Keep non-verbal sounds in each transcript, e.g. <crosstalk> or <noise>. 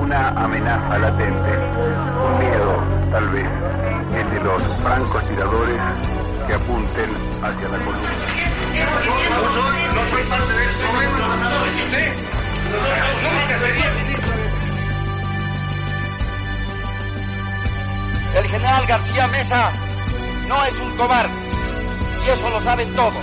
Una amenaza latente, un miedo tal vez, el de los francos tiradores que apunten hacia la columna. No soy, no soy parte de este momento, no usted. El general García Mesa no es un cobarde. Eso lo saben todos.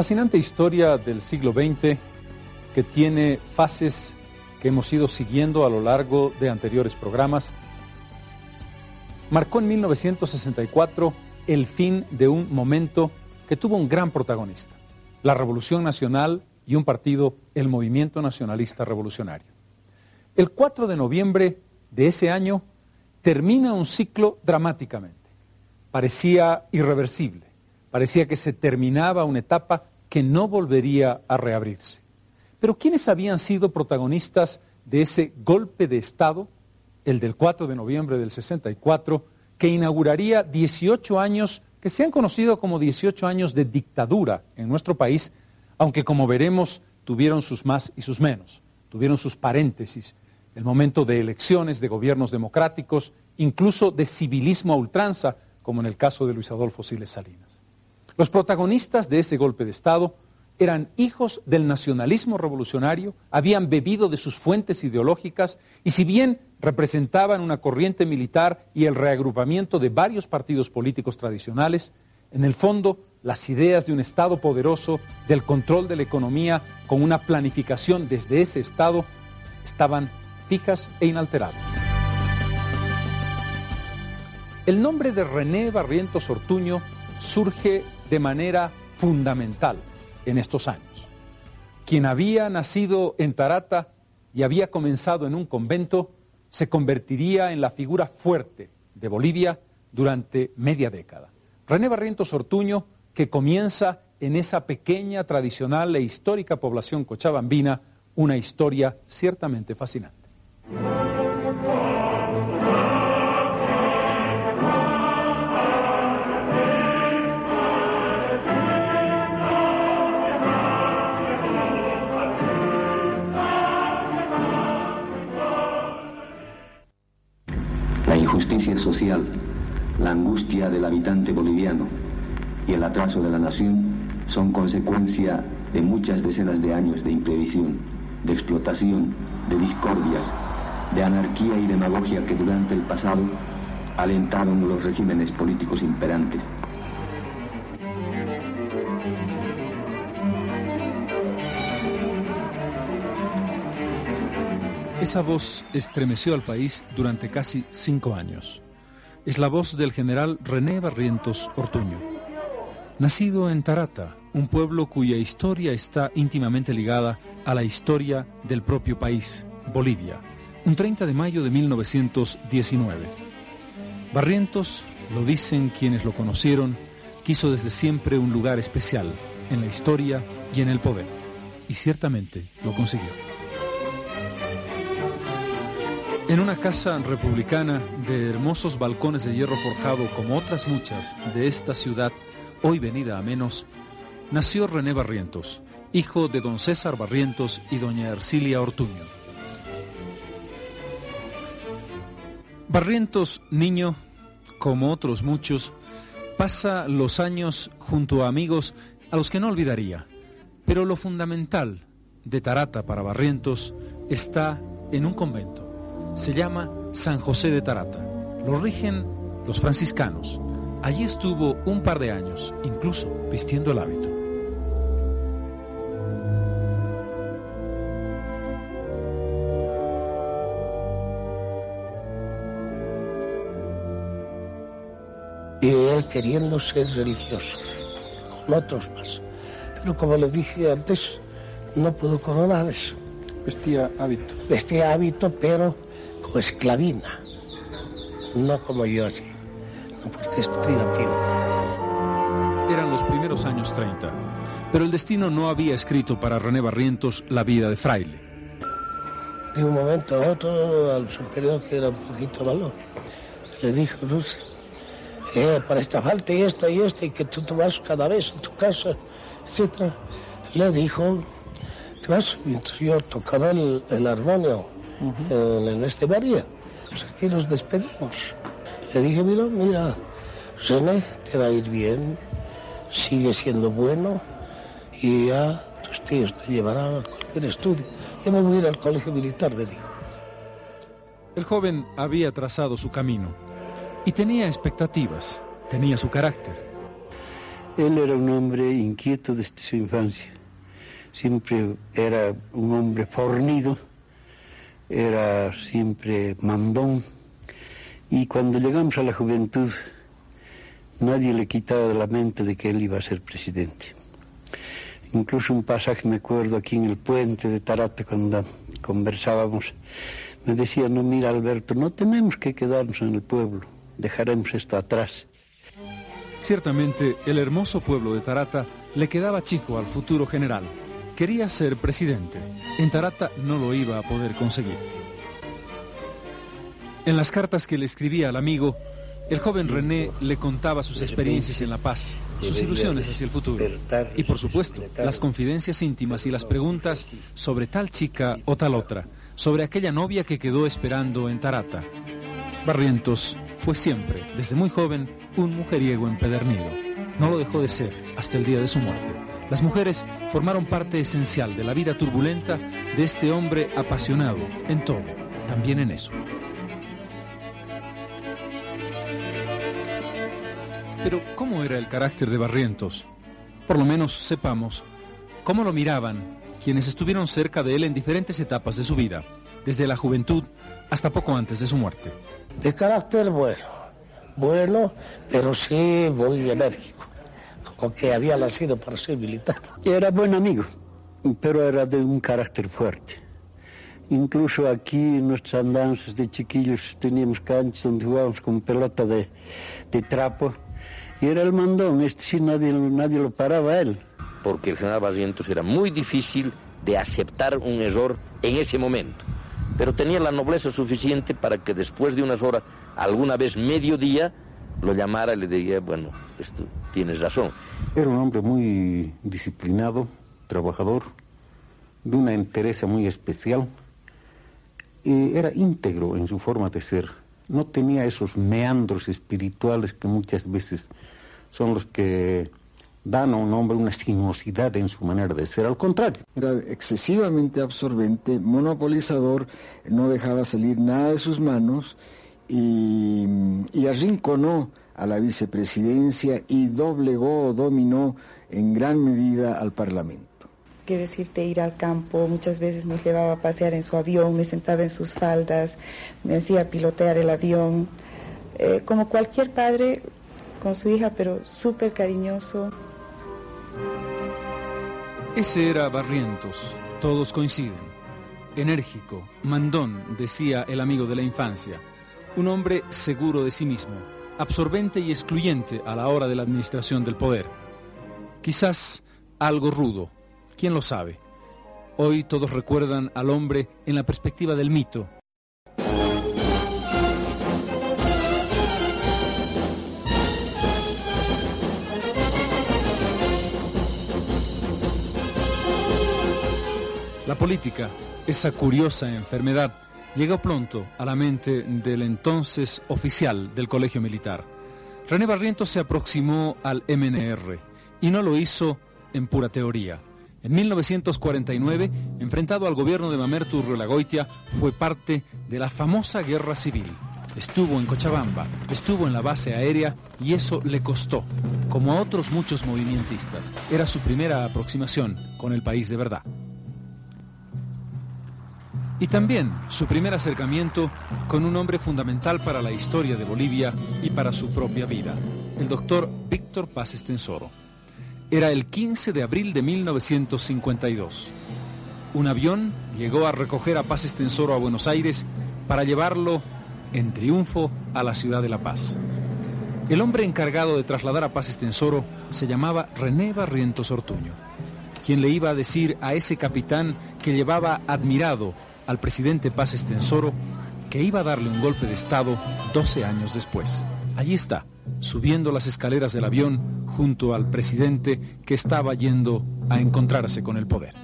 Fascinante historia del siglo XX, que tiene fases que hemos ido siguiendo a lo largo de anteriores programas, marcó en 1964 el fin de un momento que tuvo un gran protagonista, la Revolución Nacional y un partido, el Movimiento Nacionalista Revolucionario. El 4 de noviembre de ese año termina un ciclo dramáticamente. Parecía irreversible Parecía que se terminaba una etapa que no volvería a reabrirse. Pero ¿quiénes habían sido protagonistas de ese golpe de Estado, el del 4 de noviembre del 64, que inauguraría 18 años que se han conocido como 18 años de dictadura en nuestro país, aunque como veremos tuvieron sus más y sus menos, tuvieron sus paréntesis, el momento de elecciones, de gobiernos democráticos, incluso de civilismo a ultranza, como en el caso de Luis Adolfo Siles Salinas. Los protagonistas de ese golpe de Estado eran hijos del nacionalismo revolucionario, habían bebido de sus fuentes ideológicas y si bien representaban una corriente militar y el reagrupamiento de varios partidos políticos tradicionales, en el fondo las ideas de un Estado poderoso, del control de la economía, con una planificación desde ese Estado, estaban fijas e inalteradas. El nombre de René Barrientos Ortuño surge de manera fundamental en estos años. Quien había nacido en Tarata y había comenzado en un convento, se convertiría en la figura fuerte de Bolivia durante media década. René Barrientos Ortuño, que comienza en esa pequeña, tradicional e histórica población cochabambina, una historia ciertamente fascinante. La angustia del habitante boliviano y el atraso de la nación son consecuencia de muchas decenas de años de imprevisión, de explotación, de discordias, de anarquía y demagogia que durante el pasado alentaron los regímenes políticos imperantes. Esa voz estremeció al país durante casi cinco años. Es la voz del general René Barrientos Ortuño. Nacido en Tarata, un pueblo cuya historia está íntimamente ligada a la historia del propio país, Bolivia, un 30 de mayo de 1919. Barrientos, lo dicen quienes lo conocieron, quiso desde siempre un lugar especial en la historia y en el poder, y ciertamente lo consiguió. En una casa republicana de hermosos balcones de hierro forjado como otras muchas de esta ciudad, hoy venida a menos, nació René Barrientos, hijo de don César Barrientos y doña Ercilia Ortuño. Barrientos, niño, como otros muchos, pasa los años junto a amigos a los que no olvidaría, pero lo fundamental de Tarata para Barrientos está en un convento se llama San José de Tarata. Lo rigen los franciscanos. Allí estuvo un par de años, incluso vistiendo el hábito. y él queriendo ser religioso, con otros más. Pero como le dije antes, no pudo coronar eso. Vestía hábito. Vestía hábito, pero como esclavina, no como yo así, no porque es privativo. Eran los primeros años 30, pero el destino no había escrito para René Barrientos la vida de fraile. De un momento a otro, al superior que era un poquito valor, le dijo, Luz, eh, para esta falta y esta y esta, y que tú te vas cada vez a tu casa, etc. Le dijo, te vas, mientras yo tocaba el, el armonio en, en este barrio, pues aquí nos despedimos. Le dije, mira, mira, René, te va a ir bien, sigue siendo bueno, y ya tus tíos te llevarán a cualquier estudio. Yo me voy a ir al colegio militar, me dijo. El joven había trazado su camino y tenía expectativas, tenía su carácter. Él era un hombre inquieto desde su infancia. Siempre era un hombre fornido, era siempre mandón. Y cuando llegamos a la juventud, nadie le quitaba de la mente de que él iba a ser presidente. Incluso un pasaje me acuerdo aquí en el puente de Tarate cuando conversábamos, me decía, no, mira Alberto, no tenemos que quedarnos en el pueblo, dejaremos esto atrás. Ciertamente, el hermoso pueblo de Tarata le quedaba chico al futuro general. Quería ser presidente. En Tarata no lo iba a poder conseguir. En las cartas que le escribía al amigo, el joven René le contaba sus experiencias en La Paz, sus ilusiones hacia el futuro y, por supuesto, las confidencias íntimas y las preguntas sobre tal chica o tal otra, sobre aquella novia que quedó esperando en Tarata. Barrientos fue siempre, desde muy joven, un mujeriego empedernido. No lo dejó de ser hasta el día de su muerte. Las mujeres formaron parte esencial de la vida turbulenta de este hombre apasionado en todo, también en eso. Pero, ¿cómo era el carácter de Barrientos? Por lo menos sepamos cómo lo miraban quienes estuvieron cerca de él en diferentes etapas de su vida, desde la juventud hasta poco antes de su muerte. De carácter bueno, bueno, pero sí muy enérgico, como que había nacido para ser militar. Era buen amigo, pero era de un carácter fuerte. Incluso aquí en nuestras andanzas de chiquillos teníamos canchas donde jugábamos con pelota de, de trapo y era el mandón, este sí nadie, nadie lo paraba a él. Porque el general Barrientos era muy difícil de aceptar un error en ese momento, pero tenía la nobleza suficiente para que después de unas horas, alguna vez mediodía, lo llamara y le diría, bueno, esto, tienes razón. Era un hombre muy disciplinado, trabajador, de una entereza muy especial, y era íntegro en su forma de ser. No tenía esos meandros espirituales que muchas veces son los que dan a un hombre una sinuosidad en su manera de ser. Al contrario. Era excesivamente absorbente, monopolizador, no dejaba salir nada de sus manos y, y arrinconó a la vicepresidencia y doblegó o dominó en gran medida al Parlamento que decirte ir al campo, muchas veces nos llevaba a pasear en su avión, me sentaba en sus faldas, me hacía pilotear el avión, eh, como cualquier padre con su hija, pero súper cariñoso. Ese era Barrientos, todos coinciden. Enérgico, mandón, decía el amigo de la infancia. Un hombre seguro de sí mismo, absorbente y excluyente a la hora de la administración del poder. Quizás algo rudo, quién lo sabe. Hoy todos recuerdan al hombre en la perspectiva del mito, La política, esa curiosa enfermedad, llegó pronto a la mente del entonces oficial del Colegio Militar. René Barrientos se aproximó al MNR y no lo hizo en pura teoría. En 1949, enfrentado al gobierno de Mamerto Urrelagoitia, fue parte de la famosa guerra civil. Estuvo en Cochabamba, estuvo en la base aérea y eso le costó, como a otros muchos movimentistas. Era su primera aproximación con el país de verdad. Y también su primer acercamiento con un hombre fundamental para la historia de Bolivia y para su propia vida, el doctor Víctor Paz Estensoro. Era el 15 de abril de 1952. Un avión llegó a recoger a Paz Estensoro a Buenos Aires para llevarlo en triunfo a la ciudad de La Paz. El hombre encargado de trasladar a Paz Estensoro se llamaba René Barrientos Ortuño, quien le iba a decir a ese capitán que llevaba admirado al presidente Paz Estensoro que iba a darle un golpe de Estado 12 años después. Allí está, subiendo las escaleras del avión junto al presidente que estaba yendo a encontrarse con el poder.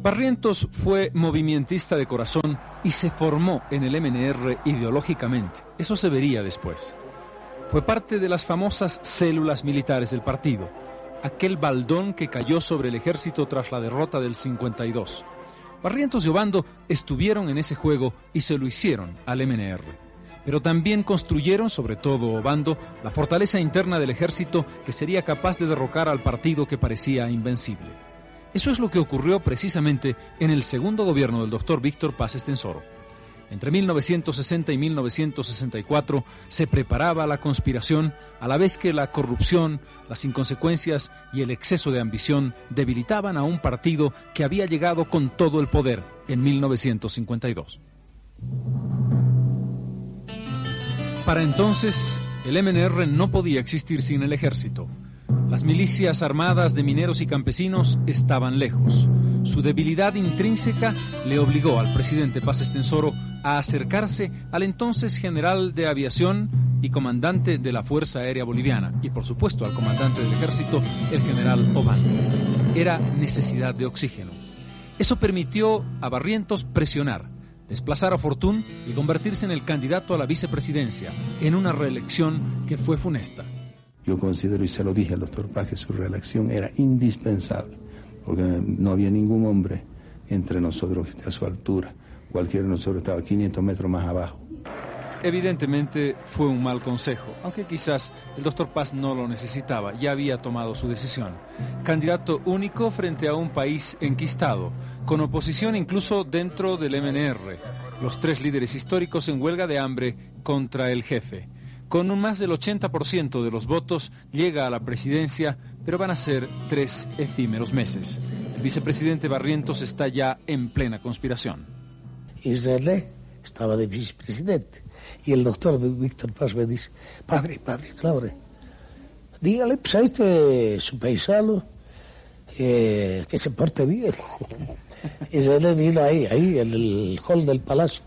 Barrientos fue movimentista de corazón y se formó en el MNR ideológicamente. Eso se vería después. Fue parte de las famosas células militares del partido, aquel baldón que cayó sobre el ejército tras la derrota del 52. Barrientos y Obando estuvieron en ese juego y se lo hicieron al MNR. Pero también construyeron, sobre todo Obando, la fortaleza interna del ejército que sería capaz de derrocar al partido que parecía invencible. Eso es lo que ocurrió precisamente en el segundo gobierno del doctor Víctor Paz Estensoro. Entre 1960 y 1964 se preparaba la conspiración a la vez que la corrupción, las inconsecuencias y el exceso de ambición debilitaban a un partido que había llegado con todo el poder en 1952. Para entonces, el MNR no podía existir sin el ejército. Las milicias armadas de mineros y campesinos estaban lejos. Su debilidad intrínseca le obligó al presidente Paz Estensoro a acercarse al entonces general de aviación y comandante de la Fuerza Aérea Boliviana y por supuesto al comandante del ejército, el general Obando. Era necesidad de oxígeno. Eso permitió a Barrientos presionar, desplazar a Fortún y convertirse en el candidato a la vicepresidencia en una reelección que fue funesta. Yo considero, y se lo dije al doctor Paz, que su reelección era indispensable, porque no había ningún hombre entre nosotros que esté a su altura. Cualquiera de nosotros estaba 500 metros más abajo. Evidentemente fue un mal consejo, aunque quizás el doctor Paz no lo necesitaba, ya había tomado su decisión. Candidato único frente a un país enquistado, con oposición incluso dentro del MNR, los tres líderes históricos en huelga de hambre contra el jefe. Con un más del 80% de los votos llega a la presidencia, pero van a ser tres efímeros meses. El vicepresidente Barrientos está ya en plena conspiración. Israel estaba de vicepresidente y el doctor Víctor Paz me dice, padre, padre, claro, dígale pues, a este su paisano eh, que se porte bien. <laughs> Israel vino ahí, ahí, en el hall del palacio.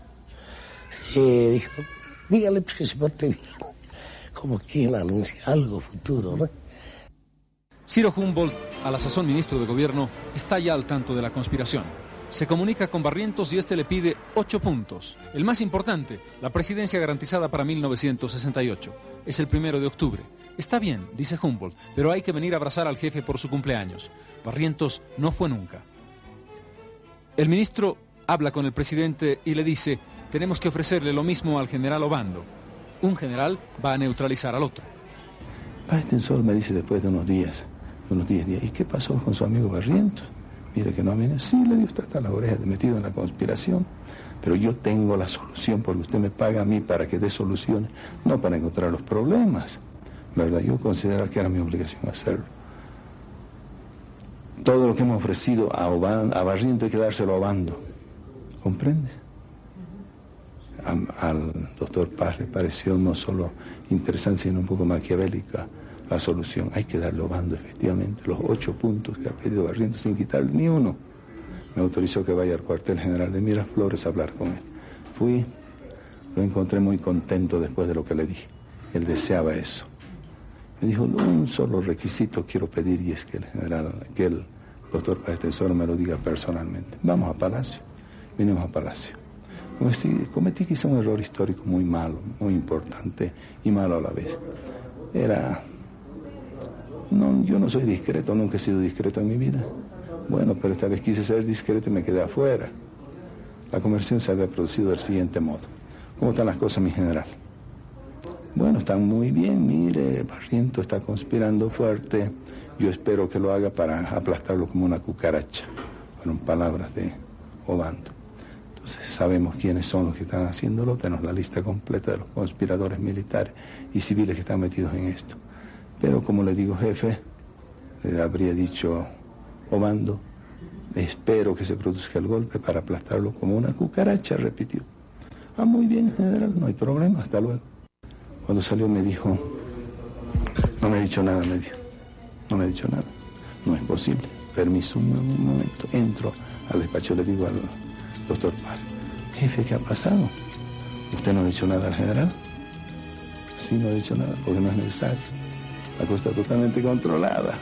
Y dijo, dígale pues, que se porte bien como quien anuncia algo futuro, ¿no? Ciro Humboldt, a la sazón ministro de Gobierno, está ya al tanto de la conspiración. Se comunica con Barrientos y este le pide ocho puntos. El más importante, la presidencia garantizada para 1968. Es el primero de octubre. Está bien, dice Humboldt, pero hay que venir a abrazar al jefe por su cumpleaños. Barrientos no fue nunca. El ministro habla con el presidente y le dice, tenemos que ofrecerle lo mismo al general Obando un general va a neutralizar al otro. Tensor me dice después de unos días, unos 10 días, ¿y qué pasó con su amigo Barrientos? Mire que no viene. Sí, le dio hasta las orejas, metido en la conspiración. Pero yo tengo la solución porque usted me paga a mí para que dé soluciones, no para encontrar los problemas. ¿Verdad? Yo considero que era mi obligación hacerlo. Todo lo que hemos ofrecido a, a Barrientos hay que dárselo a Obando. ¿Comprendes? Al doctor Paz le pareció no solo interesante, sino un poco maquiavélica la solución. Hay que darle bando, efectivamente, los ocho puntos que ha pedido Barrientos sin quitarle ni uno. Me autorizó que vaya al cuartel general de Miraflores a hablar con él. Fui, lo encontré muy contento después de lo que le dije. Él deseaba eso. Me dijo, un solo requisito quiero pedir y es que el general, que el doctor Paz Tesoro me lo diga personalmente. Vamos a Palacio. Vinimos a Palacio. Cometí, quizá un error histórico muy malo, muy importante y malo a la vez. Era... No, yo no soy discreto, nunca he sido discreto en mi vida. Bueno, pero esta vez quise ser discreto y me quedé afuera. La conversión se había producido del siguiente modo. ¿Cómo están las cosas, mi general? Bueno, están muy bien, mire, Barriento está conspirando fuerte. Yo espero que lo haga para aplastarlo como una cucaracha. Fueron palabras de Obando sabemos quiénes son los que están haciéndolo, tenemos la lista completa de los conspiradores militares y civiles que están metidos en esto. Pero como le digo jefe, le habría dicho Obando, espero que se produzca el golpe para aplastarlo como una cucaracha, repitió. Ah, muy bien, general, no hay problema, hasta luego. Cuando salió me dijo, no me ha dicho nada, me dijo, no me ha dicho nada, no es posible. Permiso, un momento, entro al despacho, le digo al doctor Paz, jefe, ¿qué ha pasado? ¿Usted no ha dicho nada al general? Sí, no ha dicho nada, porque no es necesario. La cosa está totalmente controlada.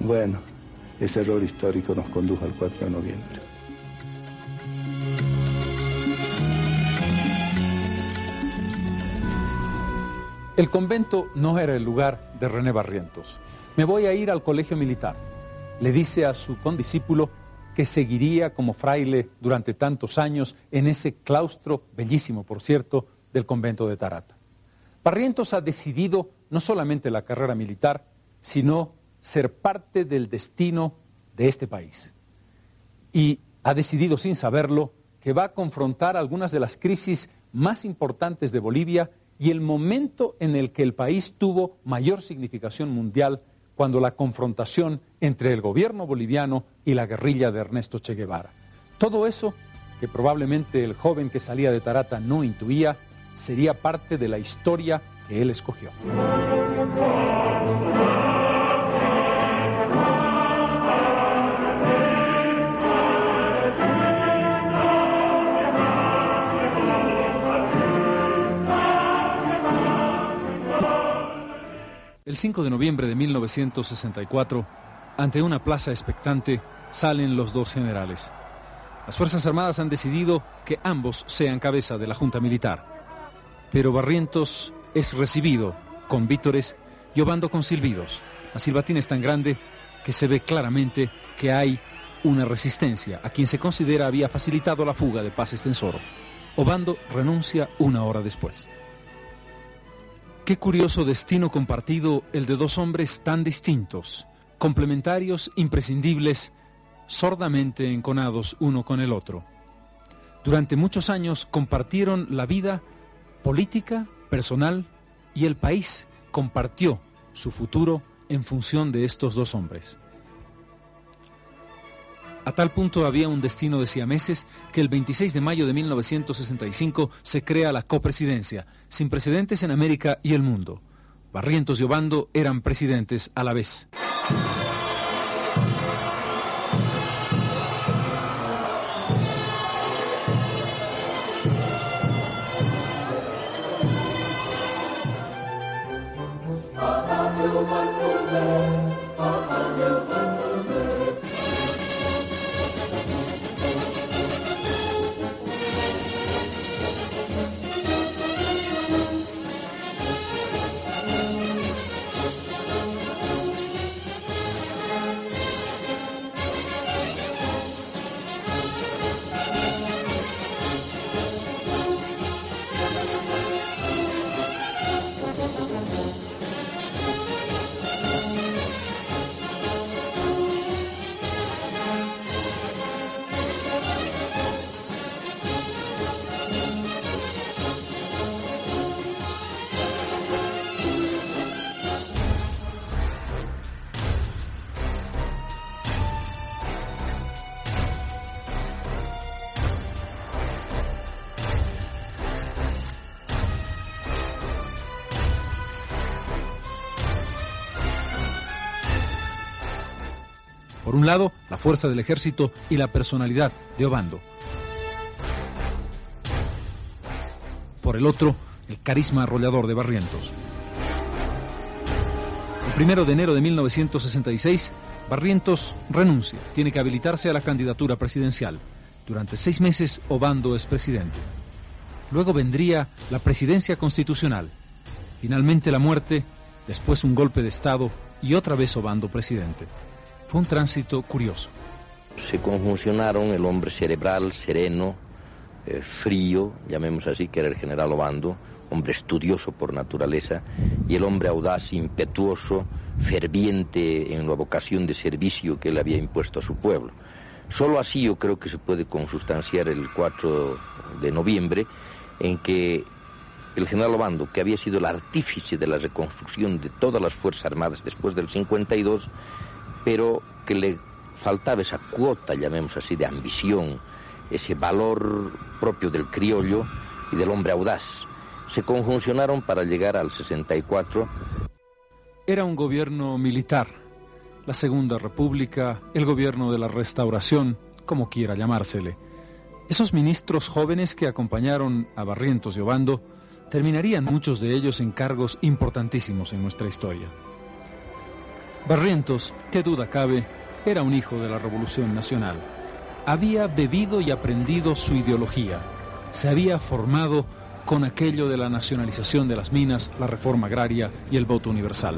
Bueno, ese error histórico nos condujo al 4 de noviembre. El convento no era el lugar de René Barrientos. Me voy a ir al colegio militar. Le dice a su condiscípulo que seguiría como fraile durante tantos años en ese claustro, bellísimo por cierto, del convento de Tarata. Barrientos ha decidido no solamente la carrera militar, sino ser parte del destino de este país. Y ha decidido sin saberlo que va a confrontar algunas de las crisis más importantes de Bolivia y el momento en el que el país tuvo mayor significación mundial cuando la confrontación entre el gobierno boliviano y la guerrilla de Ernesto Che Guevara. Todo eso, que probablemente el joven que salía de Tarata no intuía, sería parte de la historia que él escogió. El 5 de noviembre de 1964, ante una plaza expectante, salen los dos generales. Las Fuerzas Armadas han decidido que ambos sean cabeza de la Junta Militar. Pero Barrientos es recibido con vítores y Obando con silbidos. La silbatina es tan grande que se ve claramente que hay una resistencia a quien se considera había facilitado la fuga de Paz Estensoro. Obando renuncia una hora después. Qué curioso destino compartido el de dos hombres tan distintos, complementarios, imprescindibles, sordamente enconados uno con el otro. Durante muchos años compartieron la vida política, personal y el país compartió su futuro en función de estos dos hombres. A tal punto había un destino de siameses que el 26 de mayo de 1965 se crea la copresidencia, sin precedentes en América y el mundo. Barrientos y Obando eran presidentes a la vez. Un lado, la fuerza del ejército y la personalidad de Obando. Por el otro, el carisma arrollador de Barrientos. El primero de enero de 1966, Barrientos renuncia, tiene que habilitarse a la candidatura presidencial. Durante seis meses, Obando es presidente. Luego vendría la presidencia constitucional. Finalmente la muerte, después un golpe de Estado y otra vez Obando presidente. Fue un tránsito curioso. Se conjuncionaron el hombre cerebral, sereno, eh, frío, llamemos así, que era el general Obando, hombre estudioso por naturaleza, y el hombre audaz, impetuoso, ferviente en la vocación de servicio que él había impuesto a su pueblo. Solo así yo creo que se puede consustanciar el 4 de noviembre en que el general Obando, que había sido el artífice de la reconstrucción de todas las Fuerzas Armadas después del 52, pero que le faltaba esa cuota, llamemos así, de ambición, ese valor propio del criollo y del hombre audaz, se conjuncionaron para llegar al 64. Era un gobierno militar, la Segunda República, el gobierno de la Restauración, como quiera llamársele. Esos ministros jóvenes que acompañaron a Barrientos y Obando terminarían muchos de ellos en cargos importantísimos en nuestra historia. Barrientos, qué duda cabe, era un hijo de la Revolución Nacional. Había bebido y aprendido su ideología. Se había formado con aquello de la nacionalización de las minas, la reforma agraria y el voto universal.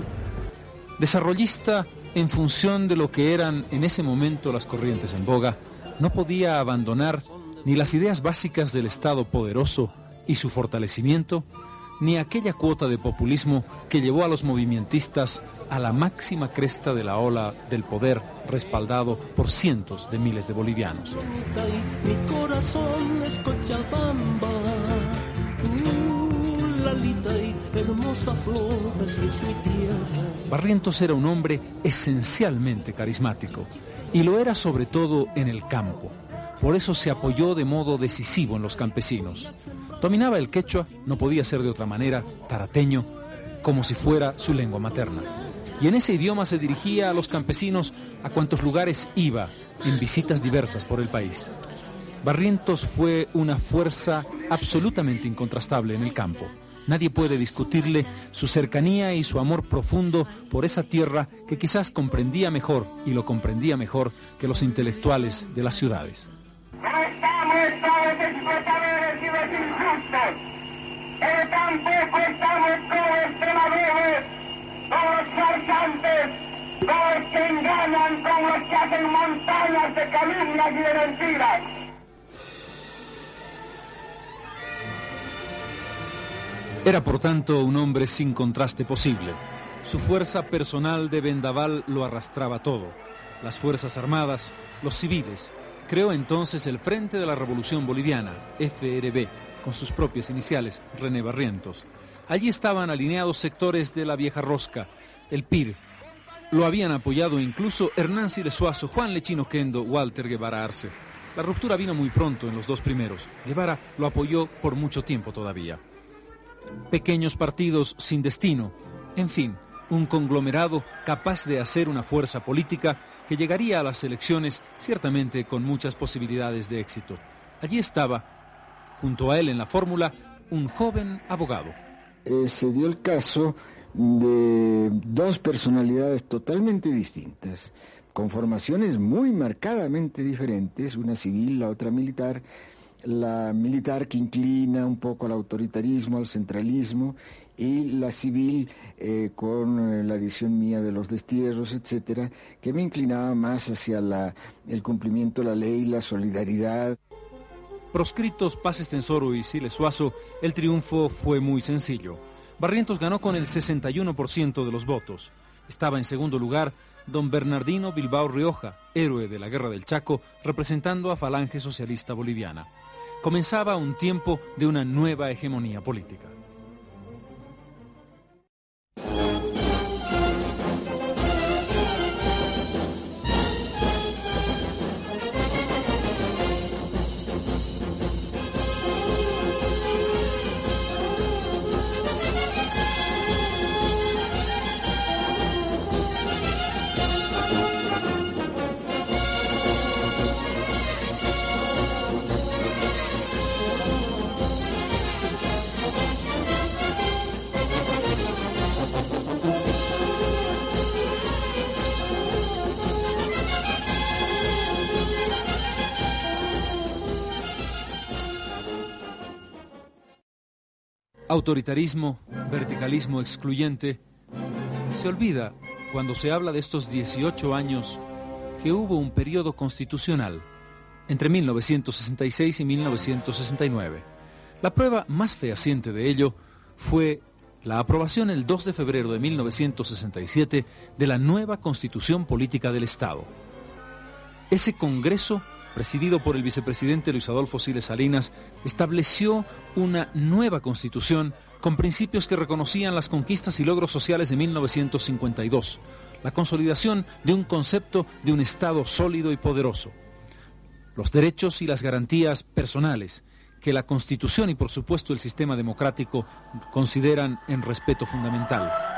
Desarrollista en función de lo que eran en ese momento las corrientes en boga, no podía abandonar ni las ideas básicas del Estado poderoso y su fortalecimiento, ni aquella cuota de populismo que llevó a los movimentistas a la máxima cresta de la ola del poder respaldado por cientos de miles de bolivianos. Barrientos era un hombre esencialmente carismático y lo era sobre todo en el campo. Por eso se apoyó de modo decisivo en los campesinos. Dominaba el quechua, no podía ser de otra manera, tarateño, como si fuera su lengua materna. Y en ese idioma se dirigía a los campesinos a cuantos lugares iba en visitas diversas por el país. Barrientos fue una fuerza absolutamente incontrastable en el campo. Nadie puede discutirle su cercanía y su amor profundo por esa tierra que quizás comprendía mejor y lo comprendía mejor que los intelectuales de las ciudades. Los injustos, pero tampoco estamos todos extremadores, todos farsantes, todos que engañan con los que hacen montañas de calumnias y de mentiras. Era por tanto un hombre sin contraste posible. Su fuerza personal de vendaval lo arrastraba todo. Las Fuerzas Armadas, los civiles, Creó entonces el Frente de la Revolución Boliviana, FRB, con sus propias iniciales, René Barrientos. Allí estaban alineados sectores de la vieja rosca, el PIR. Lo habían apoyado incluso Hernán Silesuazo, Juan Lechino Kendo, Walter Guevara Arce. La ruptura vino muy pronto en los dos primeros. Guevara lo apoyó por mucho tiempo todavía. Pequeños partidos sin destino. En fin, un conglomerado capaz de hacer una fuerza política que llegaría a las elecciones ciertamente con muchas posibilidades de éxito. Allí estaba, junto a él en la fórmula, un joven abogado. Eh, se dio el caso de dos personalidades totalmente distintas, con formaciones muy marcadamente diferentes, una civil, la otra militar, la militar que inclina un poco al autoritarismo, al centralismo, y la civil eh, con eh, la edición mía de los destierros, etcétera, que me inclinaba más hacia la, el cumplimiento de la ley, la solidaridad. Proscritos Paz Estensoro y Siles Suazo, el triunfo fue muy sencillo. Barrientos ganó con el 61% de los votos. Estaba en segundo lugar don Bernardino Bilbao Rioja, héroe de la Guerra del Chaco, representando a Falange Socialista Boliviana. Comenzaba un tiempo de una nueva hegemonía política. Autoritarismo, verticalismo excluyente. Se olvida, cuando se habla de estos 18 años, que hubo un periodo constitucional entre 1966 y 1969. La prueba más fehaciente de ello fue la aprobación el 2 de febrero de 1967 de la nueva Constitución Política del Estado. Ese Congreso, presidido por el vicepresidente Luis Adolfo Siles Salinas, estableció una nueva constitución con principios que reconocían las conquistas y logros sociales de 1952, la consolidación de un concepto de un Estado sólido y poderoso, los derechos y las garantías personales que la Constitución y por supuesto el sistema democrático consideran en respeto fundamental.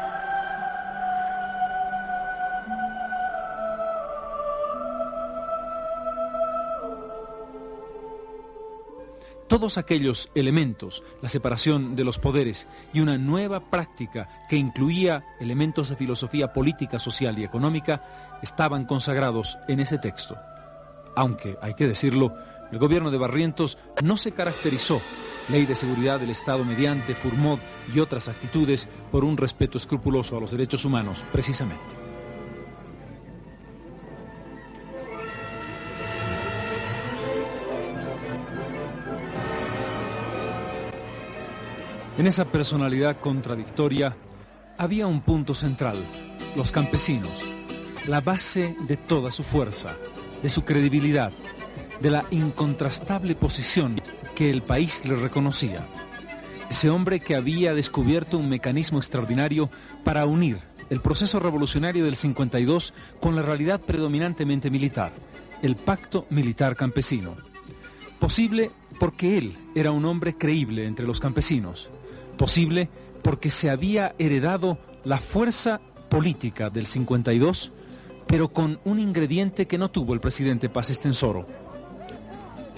Todos aquellos elementos, la separación de los poderes y una nueva práctica que incluía elementos de filosofía política, social y económica, estaban consagrados en ese texto. Aunque, hay que decirlo, el gobierno de Barrientos no se caracterizó, ley de seguridad del Estado mediante, Furmod y otras actitudes, por un respeto escrupuloso a los derechos humanos, precisamente. En esa personalidad contradictoria había un punto central, los campesinos, la base de toda su fuerza, de su credibilidad, de la incontrastable posición que el país le reconocía. Ese hombre que había descubierto un mecanismo extraordinario para unir el proceso revolucionario del 52 con la realidad predominantemente militar, el pacto militar campesino. Posible porque él era un hombre creíble entre los campesinos, posible porque se había heredado la fuerza política del 52, pero con un ingrediente que no tuvo el presidente Paz Estensoro.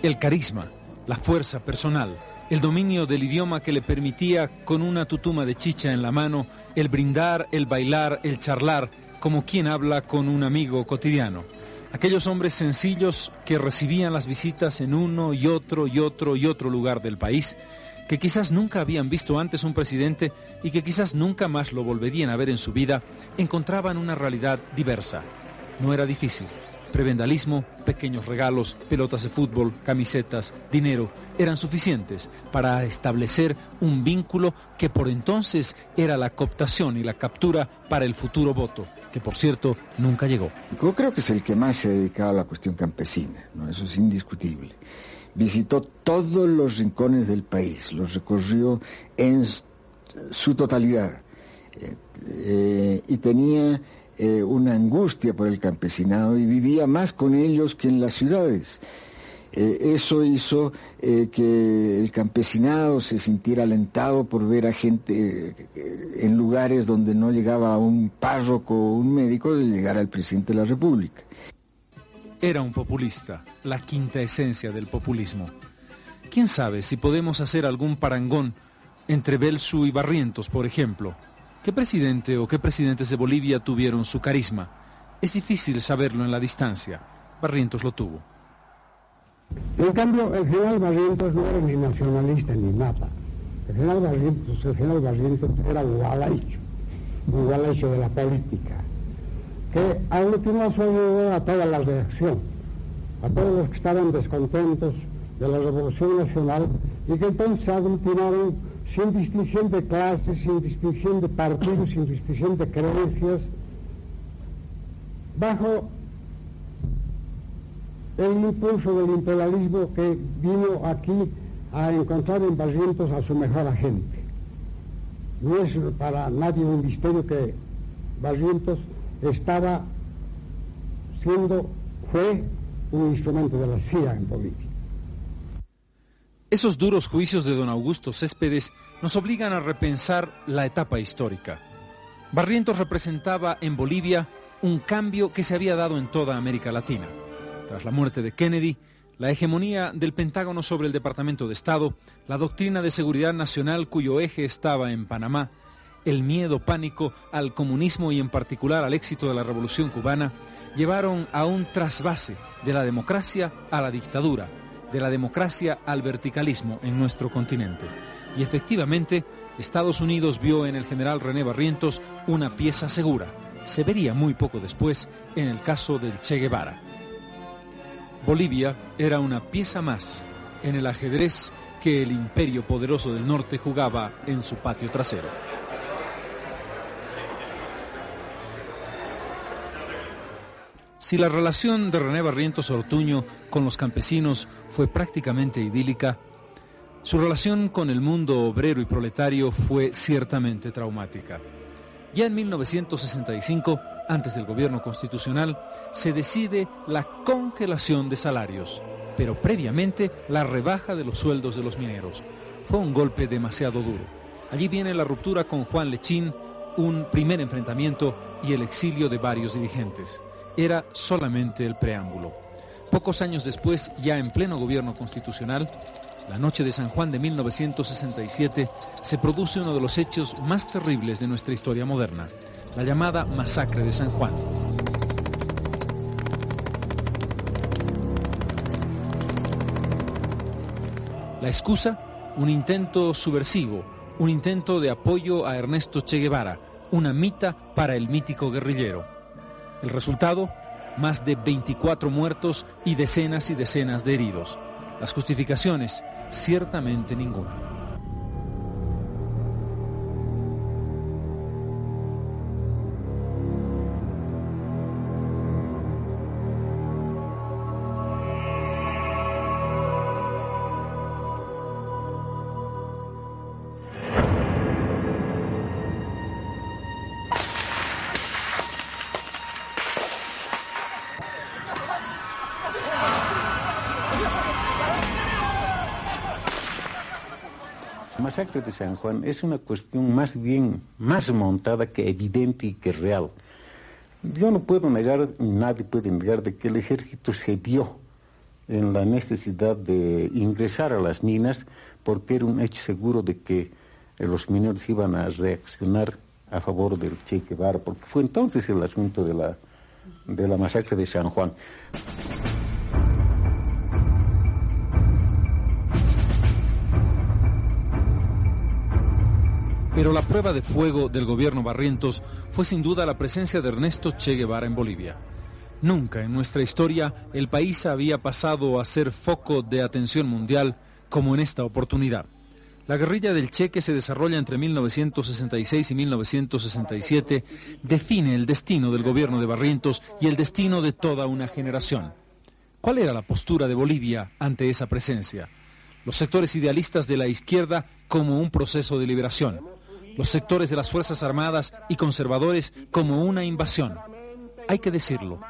El carisma, la fuerza personal, el dominio del idioma que le permitía, con una tutuma de chicha en la mano, el brindar, el bailar, el charlar, como quien habla con un amigo cotidiano. Aquellos hombres sencillos que recibían las visitas en uno y otro y otro y otro lugar del país que quizás nunca habían visto antes un presidente y que quizás nunca más lo volverían a ver en su vida, encontraban una realidad diversa. No era difícil. Prebendalismo, pequeños regalos, pelotas de fútbol, camisetas, dinero, eran suficientes para establecer un vínculo que por entonces era la cooptación y la captura para el futuro voto, que por cierto nunca llegó. Yo creo que es el que más se ha dedicado a la cuestión campesina, ¿no? eso es indiscutible visitó todos los rincones del país, los recorrió en su totalidad eh, eh, y tenía eh, una angustia por el campesinado y vivía más con ellos que en las ciudades. eso hizo que el campesinado se sintiera alentado por ver a gente en lugares donde no llegaba un párroco o un médico de llegar al presidente de la República. Era un populista, la quinta esencia del populismo. ¿Quién sabe si podemos hacer algún parangón entre Belsu y Barrientos, por ejemplo? ¿Qué presidente o qué presidentes de Bolivia tuvieron su carisma? Es difícil saberlo en la distancia. Barrientos lo tuvo. En cambio, el general Barrientos no era ni nacionalista ni nada. El general Barrientos, el general Barrientos era gualaicho, un gualaicho de la política que aglutinó a su a toda la reacción, a todos los que estaban descontentos de la Revolución Nacional y que entonces se aglutinaron sin distinción de clases, sin distinción de partidos, sin distinción de creencias, bajo el impulso del imperialismo que vino aquí a encontrar en Barrientos a su mejor agente. No es para nadie un misterio que Barrientos estaba siendo, fue un instrumento de la CIA en Bolivia. Esos duros juicios de don Augusto Céspedes nos obligan a repensar la etapa histórica. Barrientos representaba en Bolivia un cambio que se había dado en toda América Latina. Tras la muerte de Kennedy, la hegemonía del Pentágono sobre el Departamento de Estado, la doctrina de seguridad nacional cuyo eje estaba en Panamá, el miedo pánico al comunismo y en particular al éxito de la revolución cubana llevaron a un trasvase de la democracia a la dictadura, de la democracia al verticalismo en nuestro continente. Y efectivamente, Estados Unidos vio en el general René Barrientos una pieza segura. Se vería muy poco después en el caso del Che Guevara. Bolivia era una pieza más en el ajedrez que el imperio poderoso del norte jugaba en su patio trasero. Si la relación de René Barrientos Ortuño con los campesinos fue prácticamente idílica, su relación con el mundo obrero y proletario fue ciertamente traumática. Ya en 1965, antes del gobierno constitucional, se decide la congelación de salarios, pero previamente la rebaja de los sueldos de los mineros. Fue un golpe demasiado duro. Allí viene la ruptura con Juan Lechín, un primer enfrentamiento y el exilio de varios dirigentes. Era solamente el preámbulo. Pocos años después, ya en pleno gobierno constitucional, la noche de San Juan de 1967, se produce uno de los hechos más terribles de nuestra historia moderna, la llamada masacre de San Juan. La excusa, un intento subversivo, un intento de apoyo a Ernesto Che Guevara, una mita para el mítico guerrillero. El resultado, más de 24 muertos y decenas y decenas de heridos. Las justificaciones, ciertamente ninguna. Masacre de San Juan es una cuestión más bien, más montada que evidente y que real. Yo no puedo negar, nadie puede negar de que el ejército se vio en la necesidad de ingresar a las minas porque era un hecho seguro de que eh, los mineros iban a reaccionar a favor del Che Guevara, porque fue entonces el asunto de la, de la masacre de San Juan. Pero la prueba de fuego del gobierno Barrientos fue sin duda la presencia de Ernesto Che Guevara en Bolivia. Nunca en nuestra historia el país había pasado a ser foco de atención mundial como en esta oportunidad. La guerrilla del Che que se desarrolla entre 1966 y 1967 define el destino del gobierno de Barrientos y el destino de toda una generación. ¿Cuál era la postura de Bolivia ante esa presencia? Los sectores idealistas de la izquierda como un proceso de liberación los sectores de las Fuerzas Armadas y conservadores como una invasión. Hay que decirlo.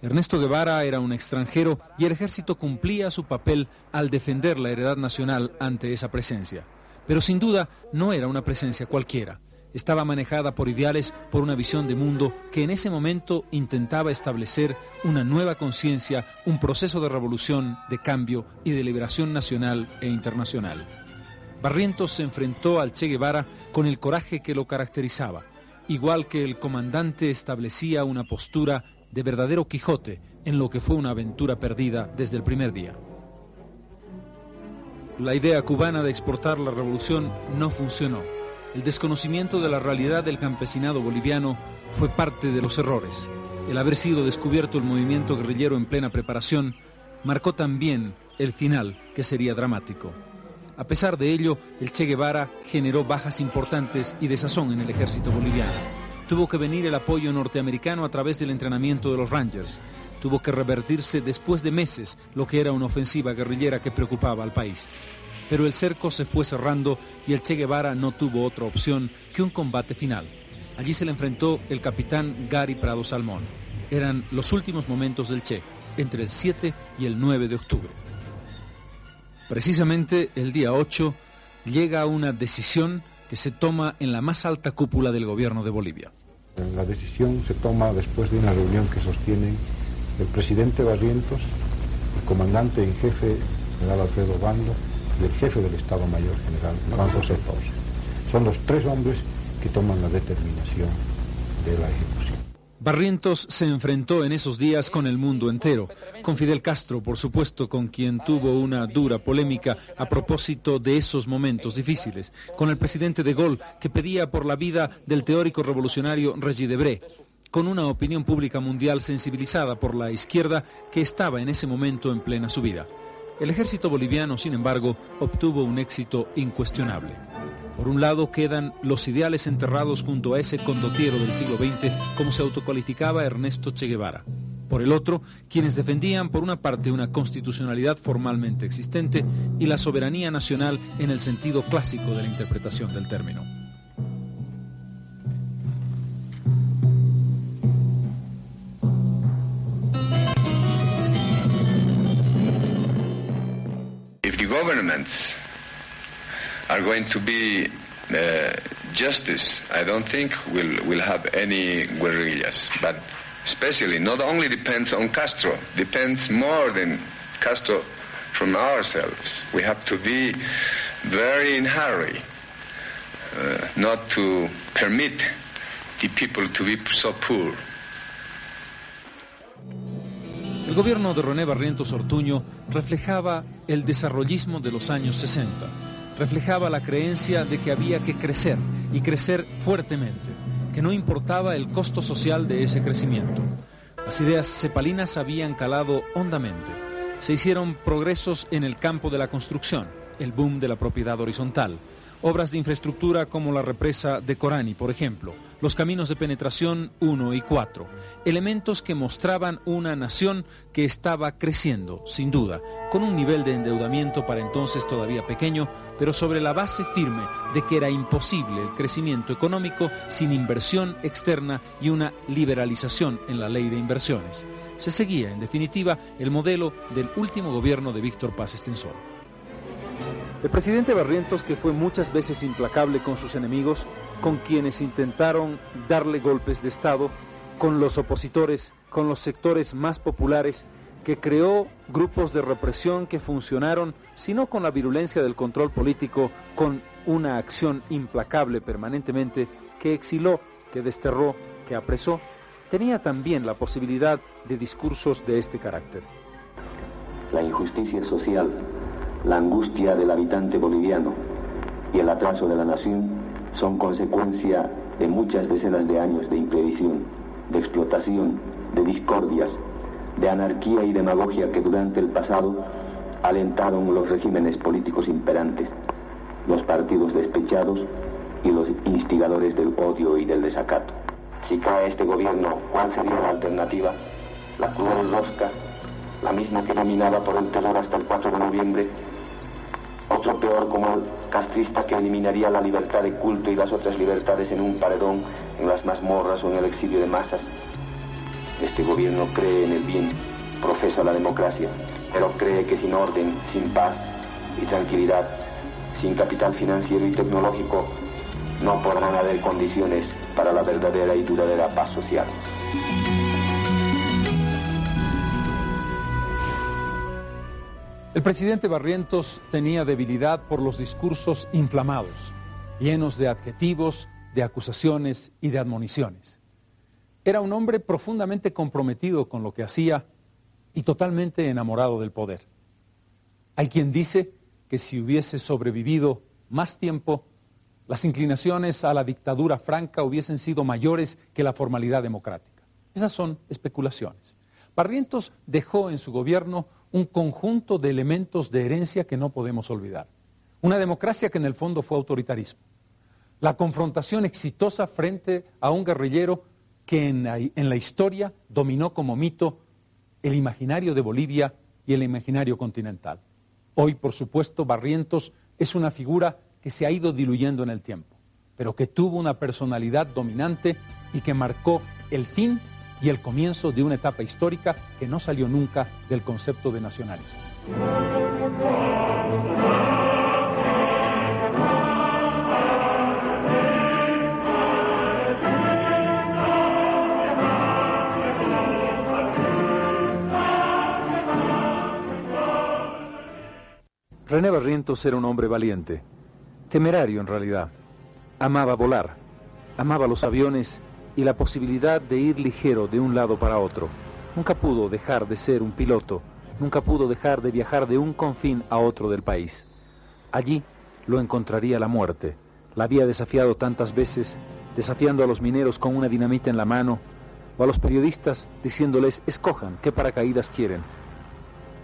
Ernesto Guevara era un extranjero y el ejército cumplía su papel al defender la heredad nacional ante esa presencia. Pero sin duda no era una presencia cualquiera. Estaba manejada por ideales, por una visión de mundo que en ese momento intentaba establecer una nueva conciencia, un proceso de revolución, de cambio y de liberación nacional e internacional. Barrientos se enfrentó al Che Guevara con el coraje que lo caracterizaba, igual que el comandante establecía una postura de verdadero Quijote en lo que fue una aventura perdida desde el primer día. La idea cubana de exportar la revolución no funcionó. El desconocimiento de la realidad del campesinado boliviano fue parte de los errores. El haber sido descubierto el movimiento guerrillero en plena preparación marcó también el final, que sería dramático. A pesar de ello, el Che Guevara generó bajas importantes y desazón en el ejército boliviano. Tuvo que venir el apoyo norteamericano a través del entrenamiento de los Rangers. Tuvo que revertirse después de meses lo que era una ofensiva guerrillera que preocupaba al país. Pero el cerco se fue cerrando y el Che Guevara no tuvo otra opción que un combate final. Allí se le enfrentó el capitán Gary Prado Salmón. Eran los últimos momentos del Che, entre el 7 y el 9 de octubre. Precisamente el día 8 llega una decisión que se toma en la más alta cúpula del gobierno de Bolivia. La decisión se toma después de una reunión que sostienen el presidente Barrientos, el comandante en jefe, general Alfredo Bando, y el jefe del Estado Mayor General, Juan José Torres. Son los tres hombres que toman la determinación de la ejecución. Barrientos se enfrentó en esos días con el mundo entero, con Fidel Castro, por supuesto, con quien tuvo una dura polémica a propósito de esos momentos difíciles, con el presidente de Gaulle, que pedía por la vida del teórico revolucionario Regis Debré, con una opinión pública mundial sensibilizada por la izquierda que estaba en ese momento en plena subida. El ejército boliviano, sin embargo, obtuvo un éxito incuestionable. Por un lado quedan los ideales enterrados junto a ese condotiero del siglo XX, como se autocualificaba Ernesto Che Guevara. Por el otro, quienes defendían por una parte una constitucionalidad formalmente existente y la soberanía nacional en el sentido clásico de la interpretación del término. Governments are going to be uh, justice, I don't think we'll, we'll have any guerrillas. But especially, not only depends on Castro, depends more than Castro from ourselves. We have to be very in hurry, uh, not to permit the people to be so poor. El gobierno de René Barrientos Ortuño reflejaba el desarrollismo de los años 60, reflejaba la creencia de que había que crecer y crecer fuertemente, que no importaba el costo social de ese crecimiento. Las ideas cepalinas habían calado hondamente. Se hicieron progresos en el campo de la construcción, el boom de la propiedad horizontal, obras de infraestructura como la represa de Corani, por ejemplo, los caminos de penetración 1 y 4, elementos que mostraban una nación que estaba creciendo, sin duda, con un nivel de endeudamiento para entonces todavía pequeño, pero sobre la base firme de que era imposible el crecimiento económico sin inversión externa y una liberalización en la ley de inversiones. Se seguía, en definitiva, el modelo del último gobierno de Víctor Paz Estensor. El presidente Barrientos, que fue muchas veces implacable con sus enemigos, con quienes intentaron darle golpes de Estado, con los opositores, con los sectores más populares, que creó grupos de represión que funcionaron, si no con la virulencia del control político, con una acción implacable permanentemente, que exiló, que desterró, que apresó, tenía también la posibilidad de discursos de este carácter. La injusticia social la angustia del habitante boliviano y el atraso de la nación son consecuencia de muchas decenas de años de imprevisión, de explotación, de discordias, de anarquía y demagogia que durante el pasado alentaron los regímenes políticos imperantes, los partidos despechados y los instigadores del odio y del desacato. Si cae este gobierno, ¿cuál sería la alternativa? La cruel rosca, la misma que dominaba por el terror hasta el 4 de noviembre, otro peor como el castrista que eliminaría la libertad de culto y las otras libertades en un paredón, en las mazmorras o en el exilio de masas. Este gobierno cree en el bien, profesa la democracia, pero cree que sin orden, sin paz y tranquilidad, sin capital financiero y tecnológico, no podrán haber condiciones para la verdadera y duradera paz social. El presidente Barrientos tenía debilidad por los discursos inflamados, llenos de adjetivos, de acusaciones y de admoniciones. Era un hombre profundamente comprometido con lo que hacía y totalmente enamorado del poder. Hay quien dice que si hubiese sobrevivido más tiempo, las inclinaciones a la dictadura franca hubiesen sido mayores que la formalidad democrática. Esas son especulaciones. Barrientos dejó en su gobierno un conjunto de elementos de herencia que no podemos olvidar. Una democracia que en el fondo fue autoritarismo. La confrontación exitosa frente a un guerrillero que en la, historia dominó como mito el imaginario de Bolivia y el imaginario continental. Hoy, por supuesto, Barrientos es una figura que se ha ido diluyendo en el tiempo, pero que tuvo una personalidad dominante y que marcó el fin y el comienzo de una etapa histórica que no salió nunca del concepto de nacionalismo. René Barrientos era un hombre valiente, temerario en realidad. Amaba volar, amaba los aviones y la posibilidad de ir ligero de un lado para otro. Nunca pudo dejar de ser un piloto, nunca pudo dejar de viajar de un confín a otro del país. Allí lo encontraría la muerte. La había desafiado tantas veces, desafiando a los mineros con una dinamita en la mano, o a los periodistas diciéndoles escojan qué paracaídas quieren,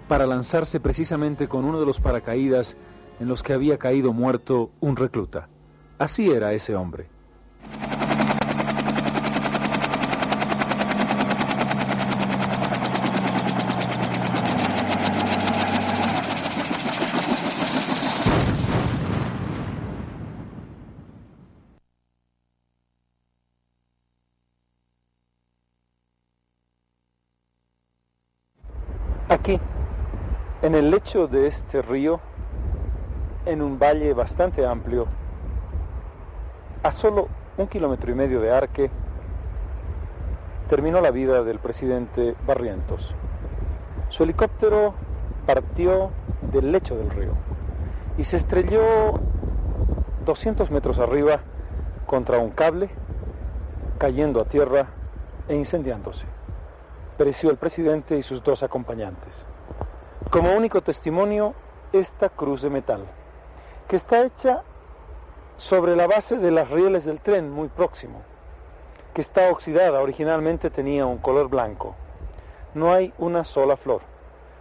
para lanzarse precisamente con uno de los paracaídas en los que había caído muerto un recluta. Así era ese hombre. Aquí, en el lecho de este río, en un valle bastante amplio, a solo un kilómetro y medio de Arque, terminó la vida del presidente Barrientos. Su helicóptero partió del lecho del río y se estrelló 200 metros arriba contra un cable, cayendo a tierra e incendiándose. Pereció el presidente y sus dos acompañantes. Como único testimonio, esta cruz de metal, que está hecha sobre la base de las rieles del tren muy próximo, que está oxidada, originalmente tenía un color blanco. No hay una sola flor,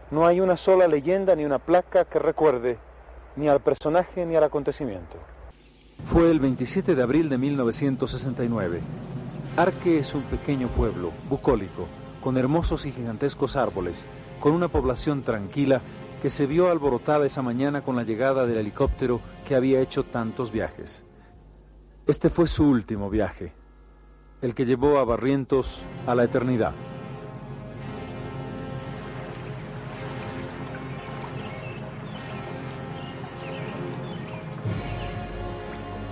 no hay una sola leyenda ni una placa que recuerde ni al personaje ni al acontecimiento. Fue el 27 de abril de 1969. Arque es un pequeño pueblo, bucólico, con hermosos y gigantescos árboles, con una población tranquila que se vio alborotada esa mañana con la llegada del helicóptero que había hecho tantos viajes. Este fue su último viaje, el que llevó a Barrientos a la eternidad.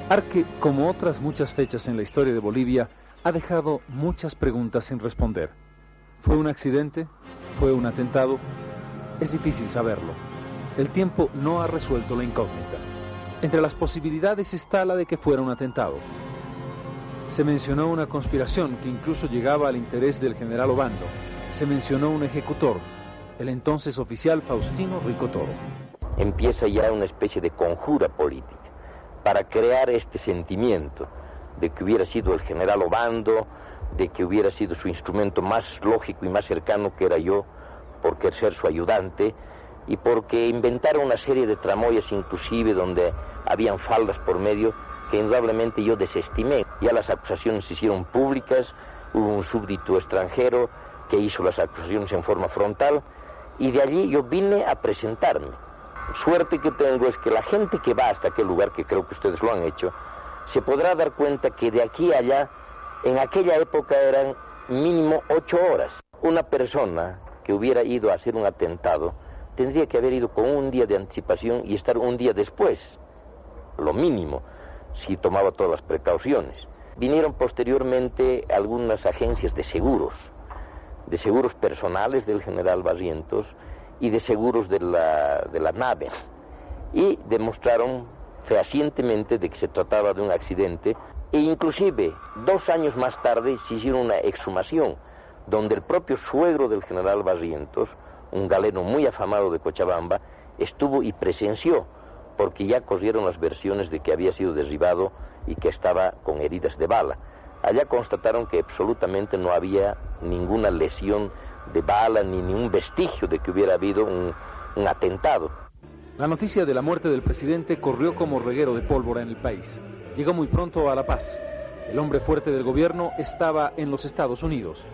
Arque, como otras muchas fechas en la historia de Bolivia, ha dejado muchas preguntas sin responder. ¿Fue un accidente? ¿Fue un atentado? Es difícil saberlo. El tiempo no ha resuelto la incógnita. Entre las posibilidades está la de que fuera un atentado. Se mencionó una conspiración que incluso llegaba al interés del general Obando. Se mencionó un ejecutor, el entonces oficial Faustino Ricotoro. Empieza ya una especie de conjura política para crear este sentimiento de que hubiera sido el general Obando, de que hubiera sido su instrumento más lógico y más cercano que era yo, porque ser su ayudante, y porque inventaron una serie de tramoyas inclusive donde habían faldas por medio que indudablemente yo desestimé. Ya las acusaciones se hicieron públicas, hubo un súbdito extranjero que hizo las acusaciones en forma frontal y de allí yo vine a presentarme. Suerte que tengo es que la gente que va hasta aquel lugar, que creo que ustedes lo han hecho, se podrá dar cuenta que de aquí a allá, en aquella época eran mínimo ocho horas. Una persona que hubiera ido a hacer un atentado tendría que haber ido con un día de anticipación y estar un día después, lo mínimo, si tomaba todas las precauciones. Vinieron posteriormente algunas agencias de seguros, de seguros personales del general Barrientos y de seguros de la, de la nave, y demostraron fehacientemente de que se trataba de un accidente e inclusive dos años más tarde se hicieron una exhumación donde el propio suegro del general Barrientos, un galeno muy afamado de Cochabamba, estuvo y presenció, porque ya corrieron las versiones de que había sido derribado y que estaba con heridas de bala. Allá constataron que absolutamente no había ninguna lesión de bala ni ningún vestigio de que hubiera habido un, un atentado. La noticia de la muerte del presidente corrió como reguero de pólvora en el país. Llegó muy pronto a La Paz. El hombre fuerte del gobierno estaba en los Estados Unidos.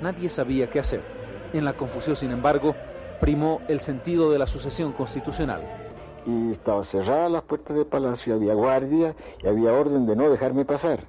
Nadie sabía qué hacer. En la confusión, sin embargo, primó el sentido de la sucesión constitucional. Y estaba cerrada las puertas del palacio, había guardia y había orden de no dejarme pasar.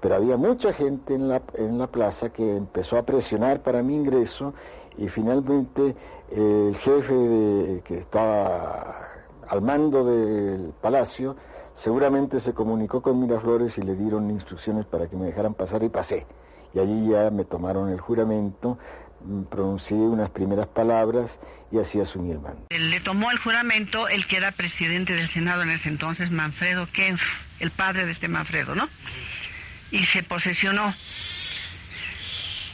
Pero había mucha gente en la, en la plaza que empezó a presionar para mi ingreso y finalmente el jefe de, que estaba al mando del palacio seguramente se comunicó con Miraflores y le dieron instrucciones para que me dejaran pasar y pasé. Y allí ya me tomaron el juramento, mm, pronuncié unas primeras palabras y así asumí el mando. Le tomó el juramento el que era presidente del Senado en ese entonces, Manfredo Kempf, el padre de este Manfredo, ¿no? Y se posesionó.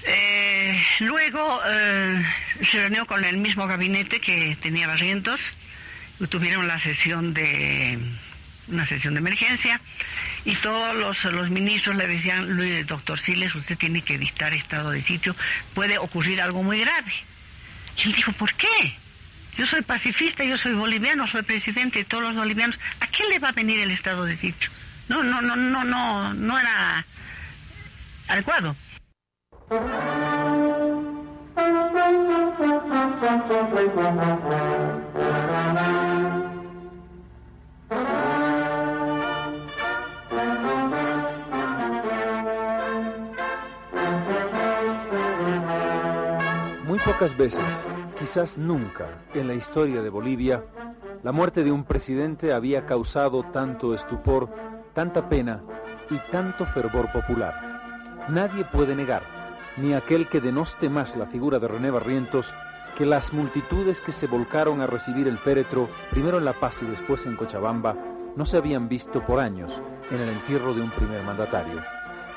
Eh, luego eh, se reunió con el mismo gabinete que tenía Barrientos, y tuvieron la sesión de una sesión de emergencia y todos los, los ministros le decían, doctor Siles, usted tiene que dictar estado de sitio, puede ocurrir algo muy grave. Y él dijo, ¿por qué? Yo soy pacifista, yo soy boliviano, soy presidente de todos los bolivianos. ¿A quién le va a venir el estado de sitio? No, no, no, no, no, no era adecuado. Pocas veces, quizás nunca, en la historia de Bolivia, la muerte de un presidente había causado tanto estupor, tanta pena y tanto fervor popular. Nadie puede negar, ni aquel que denoste más la figura de René Barrientos, que las multitudes que se volcaron a recibir el féretro, primero en La Paz y después en Cochabamba, no se habían visto por años en el entierro de un primer mandatario.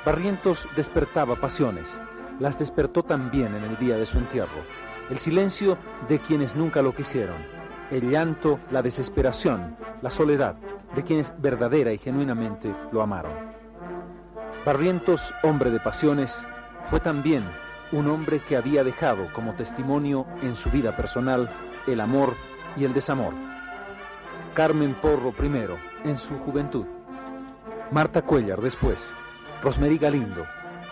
Barrientos despertaba pasiones, las despertó también en el día de su entierro. El silencio de quienes nunca lo quisieron, el llanto, la desesperación, la soledad de quienes verdadera y genuinamente lo amaron. Barrientos, hombre de pasiones, fue también un hombre que había dejado como testimonio en su vida personal el amor y el desamor. Carmen Porro primero, en su juventud. Marta Cuellar después. Rosmery Galindo.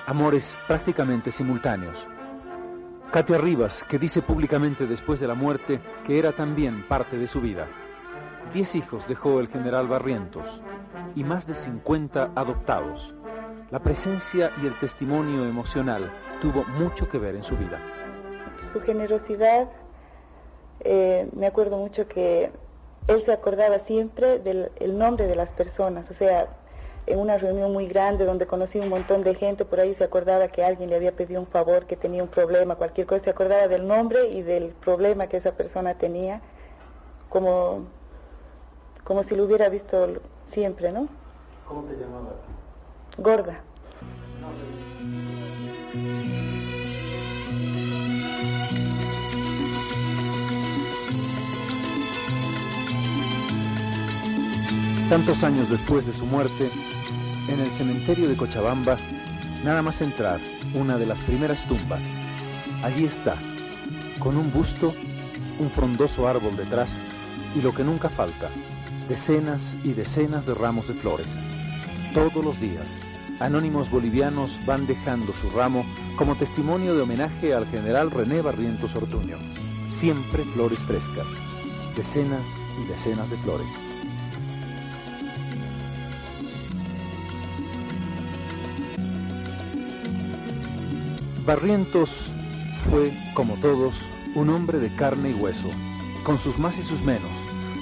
Amores prácticamente simultáneos. Katia Rivas, que dice públicamente después de la muerte que era también parte de su vida. Diez hijos dejó el general Barrientos y más de 50 adoptados. La presencia y el testimonio emocional tuvo mucho que ver en su vida. Su generosidad, eh, me acuerdo mucho que él se acordaba siempre del el nombre de las personas, o sea, en una reunión muy grande donde conocí un montón de gente, por ahí se acordaba que alguien le había pedido un favor, que tenía un problema, cualquier cosa, se acordaba del nombre y del problema que esa persona tenía, como, como si lo hubiera visto siempre, ¿no? ¿Cómo te llamaba? Gorda. Tantos años después de su muerte, en el cementerio de Cochabamba, nada más entrar, una de las primeras tumbas, allí está, con un busto, un frondoso árbol detrás y lo que nunca falta, decenas y decenas de ramos de flores. Todos los días, anónimos bolivianos van dejando su ramo como testimonio de homenaje al general René Barrientos Ortuño. Siempre flores frescas, decenas y decenas de flores. Barrientos fue, como todos, un hombre de carne y hueso, con sus más y sus menos,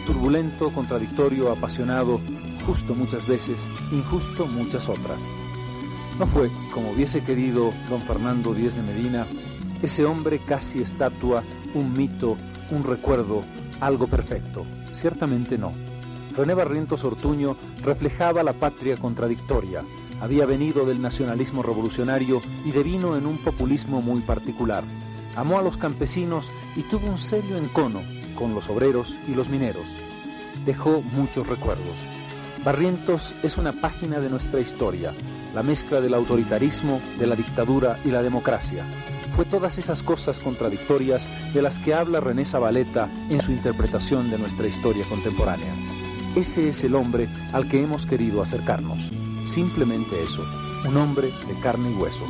turbulento, contradictorio, apasionado, justo muchas veces, injusto muchas otras. No fue, como hubiese querido don Fernando Díez de Medina, ese hombre casi estatua, un mito, un recuerdo, algo perfecto. Ciertamente no. René Barrientos Ortuño reflejaba la patria contradictoria, había venido del nacionalismo revolucionario y devino en un populismo muy particular. Amó a los campesinos y tuvo un serio encono con los obreros y los mineros. Dejó muchos recuerdos. Barrientos es una página de nuestra historia, la mezcla del autoritarismo, de la dictadura y la democracia. Fue todas esas cosas contradictorias de las que habla René Zabaleta en su interpretación de nuestra historia contemporánea. Ese es el hombre al que hemos querido acercarnos. Simplemente eso, un hombre de carne y hueso.